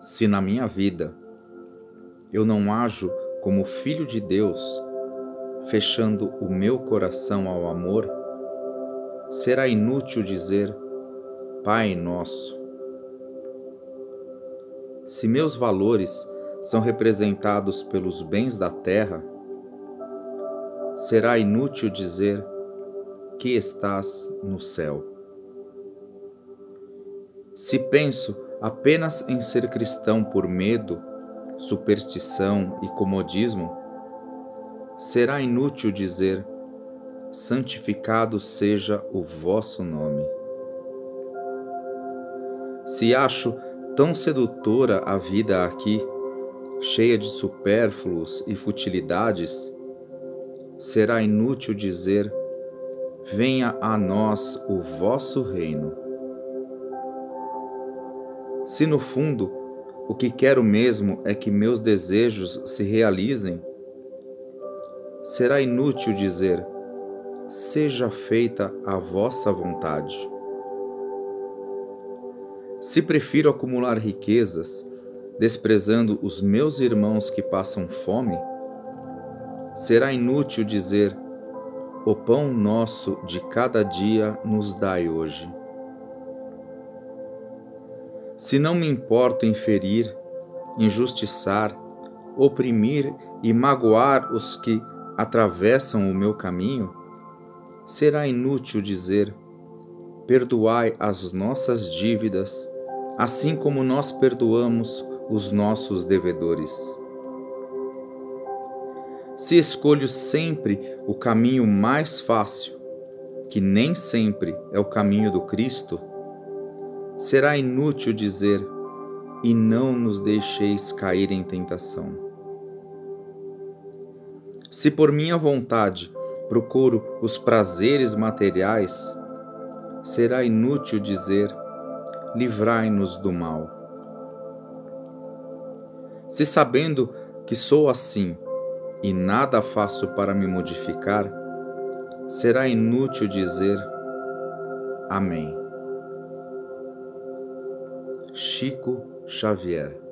Se na minha vida eu não ajo como filho de Deus, fechando o meu coração ao amor, será inútil dizer Pai Nosso. Se meus valores são representados pelos bens da terra, será inútil dizer que estás no céu. Se penso apenas em ser cristão por medo, superstição e comodismo, será inútil dizer: santificado seja o vosso nome. Se acho tão sedutora a vida aqui, cheia de supérfluos e futilidades, será inútil dizer: venha a nós o vosso reino. Se no fundo o que quero mesmo é que meus desejos se realizem, será inútil dizer: seja feita a vossa vontade. Se prefiro acumular riquezas, desprezando os meus irmãos que passam fome, será inútil dizer: o pão nosso de cada dia nos dai hoje. Se não me importo em ferir, injustiçar, oprimir e magoar os que atravessam o meu caminho, será inútil dizer: perdoai as nossas dívidas, assim como nós perdoamos os nossos devedores. Se escolho sempre o caminho mais fácil, que nem sempre é o caminho do Cristo, será inútil dizer: e não nos deixeis cair em tentação. Se por minha vontade procuro os prazeres materiais, será inútil dizer: livrai-nos do mal. Se sabendo que sou assim, e nada faço para me modificar, será inútil dizer Amém. Chico Xavier